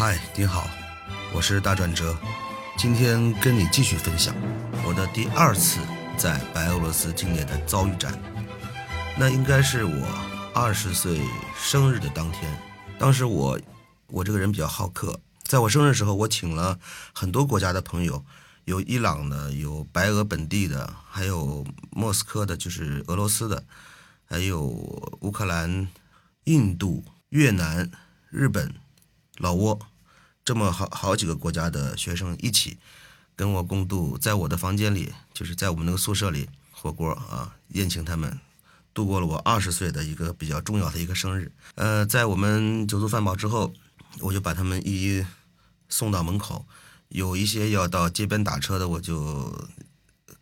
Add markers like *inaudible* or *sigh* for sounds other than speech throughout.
嗨，你好，我是大转折，今天跟你继续分享我的第二次在白俄罗斯境内的遭遇战。那应该是我二十岁生日的当天，当时我我这个人比较好客，在我生日时候，我请了很多国家的朋友，有伊朗的，有白俄本地的，还有莫斯科的，就是俄罗斯的，还有乌克兰、印度、越南、日本、老挝。这么好好几个国家的学生一起跟我共度，在我的房间里，就是在我们那个宿舍里火锅啊，宴请他们，度过了我二十岁的一个比较重要的一个生日。呃，在我们酒足饭饱之后，我就把他们一一送到门口，有一些要到街边打车的，我就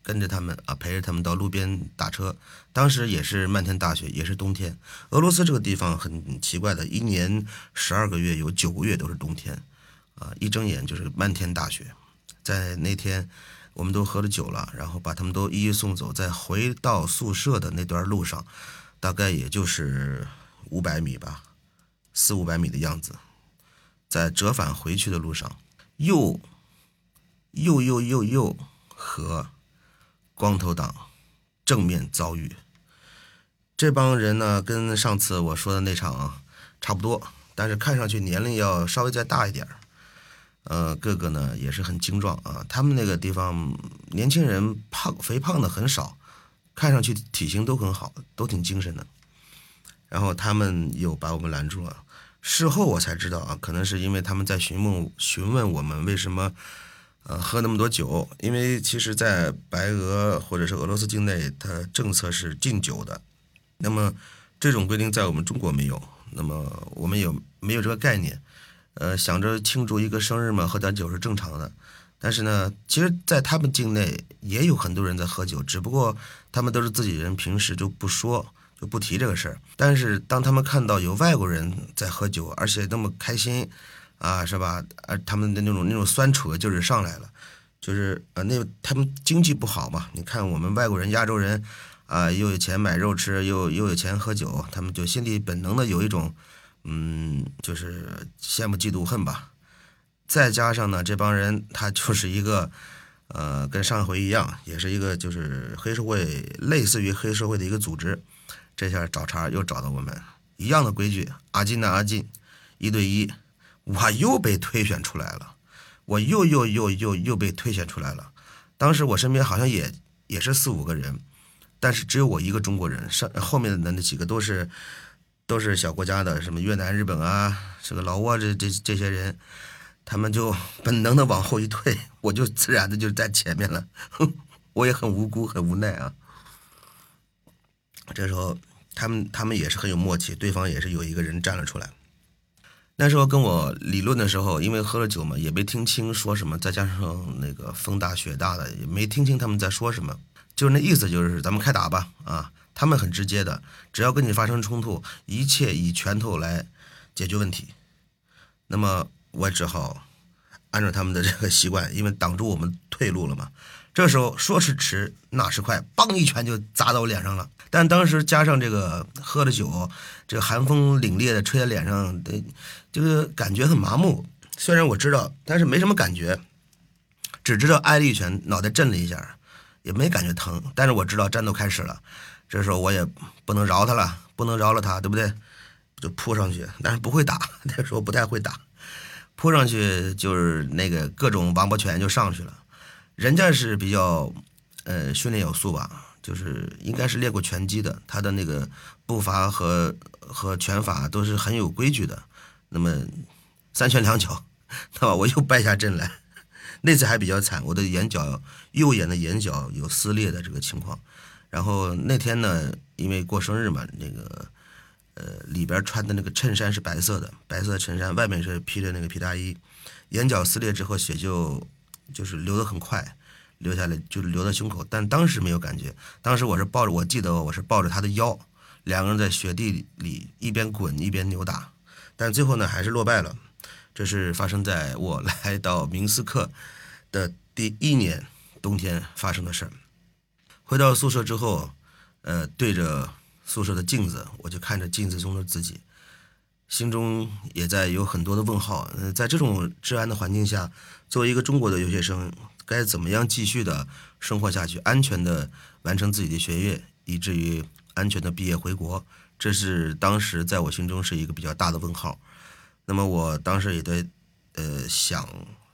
跟着他们啊，陪着他们到路边打车。当时也是漫天大雪，也是冬天。俄罗斯这个地方很奇怪的，一年十二个月有九个月都是冬天。啊！一睁眼就是漫天大雪，在那天，我们都喝了酒了，然后把他们都一一送走。在回到宿舍的那段路上，大概也就是五百米吧，四五百米的样子。在折返回去的路上，又又又又又和光头党正面遭遇。这帮人呢，跟上次我说的那场差不多，但是看上去年龄要稍微再大一点儿。呃，个个呢也是很精壮啊。他们那个地方年轻人胖肥胖的很少，看上去体型都很好，都挺精神的。然后他们又把我们拦住了。事后我才知道啊，可能是因为他们在询问询问我们为什么呃喝那么多酒。因为其实，在白俄或者是俄罗斯境内，它政策是禁酒的。那么这种规定在我们中国没有，那么我们有没有这个概念？呃，想着庆祝一个生日嘛，喝点酒是正常的。但是呢，其实，在他们境内也有很多人在喝酒，只不过他们都是自己人，平时就不说，就不提这个事儿。但是当他们看到有外国人在喝酒，而且那么开心，啊，是吧？而他们的那种那种酸楚的劲儿上来了，就是呃，那他们经济不好嘛。你看我们外国人、亚洲人，啊，又有钱买肉吃，又又有钱喝酒，他们就心里本能的有一种。嗯，就是羡慕嫉妒恨吧，再加上呢，这帮人他就是一个，呃，跟上回一样，也是一个就是黑社会，类似于黑社会的一个组织。这下找茬又找到我们，一样的规矩，阿进呐阿进，一对一，我又被推选出来了，我又又又又又被推选出来了。当时我身边好像也也是四五个人，但是只有我一个中国人，上后面的那几个都是。都是小国家的，什么越南、日本啊，这个老挝这这这些人，他们就本能的往后一退，我就自然的就在前面了。*laughs* 我也很无辜，很无奈啊。这时候，他们他们也是很有默契，对方也是有一个人站了出来。那时候跟我理论的时候，因为喝了酒嘛，也没听清说什么，再加上那个风大雪大的，也没听清他们在说什么，就是那意思，就是咱们开打吧，啊。他们很直接的，只要跟你发生冲突，一切以拳头来解决问题。那么我只好按照他们的这个习惯，因为挡住我们退路了嘛。这时候说时迟，那时快，梆一拳就砸到我脸上了。但当时加上这个喝了酒，这个寒风凛冽的吹在脸上，这个感觉很麻木。虽然我知道，但是没什么感觉，只知道挨了一拳，脑袋震了一下，也没感觉疼。但是我知道战斗开始了。这时候我也不能饶他了，不能饶了他，对不对？就扑上去，但是不会打，*laughs* 那时候不太会打，扑上去就是那个各种王八拳就上去了。人家是比较，呃，训练有素吧，就是应该是练过拳击的，他的那个步伐和和拳法都是很有规矩的。那么三拳两脚，*laughs* 那我又败下阵来。*laughs* 那次还比较惨，我的眼角右眼的眼角有撕裂的这个情况。然后那天呢，因为过生日嘛，那个，呃，里边穿的那个衬衫是白色的，白色的衬衫，外面是披着那个皮大衣，眼角撕裂之后血就就是流得很快，流下来就流到胸口，但当时没有感觉，当时我是抱着，我记得我是抱着他的腰，两个人在雪地里一边滚一边扭打，但最后呢还是落败了，这是发生在我 *laughs* 来到明斯克的第一年冬天发生的事儿。回到宿舍之后，呃，对着宿舍的镜子，我就看着镜子中的自己，心中也在有很多的问号。呃，在这种治安的环境下，作为一个中国的留学生，该怎么样继续的生活下去，安全的完成自己的学业，以至于安全的毕业回国？这是当时在我心中是一个比较大的问号。那么我当时也在呃想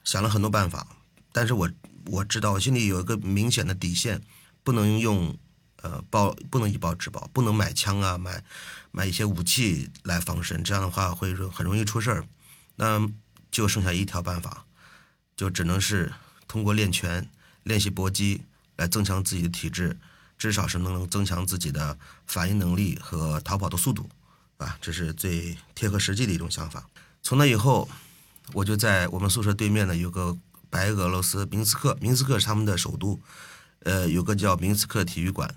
想了很多办法，但是我我知道我心里有一个明显的底线，不能用。呃，报不能以暴制暴，不能买枪啊，买买一些武器来防身，这样的话会很容易出事儿。那就剩下一条办法，就只能是通过练拳、练习搏击来增强自己的体质，至少是能增强自己的反应能力和逃跑的速度，啊，这是最贴合实际的一种想法。从那以后，我就在我们宿舍对面呢有个白俄罗斯明斯克，明斯克是他们的首都，呃，有个叫明斯克体育馆。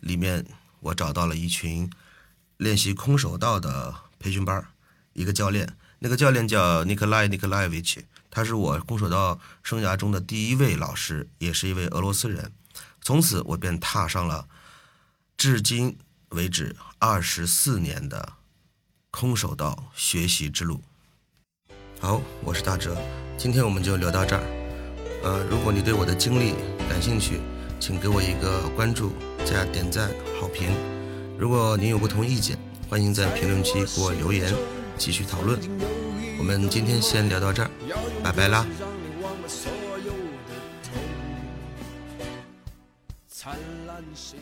里面我找到了一群练习空手道的培训班一个教练，那个教练叫尼克莱尼克莱维奇，他是我空手道生涯中的第一位老师，也是一位俄罗斯人。从此我便踏上了至今为止二十四年的空手道学习之路。好，我是大哲，今天我们就聊到这儿。呃，如果你对我的经历感兴趣，请给我一个关注。加点赞好评，如果您有不同意见，欢迎在评论区给我留言，继续讨论。我们今天先聊到这儿，拜拜啦。灿烂星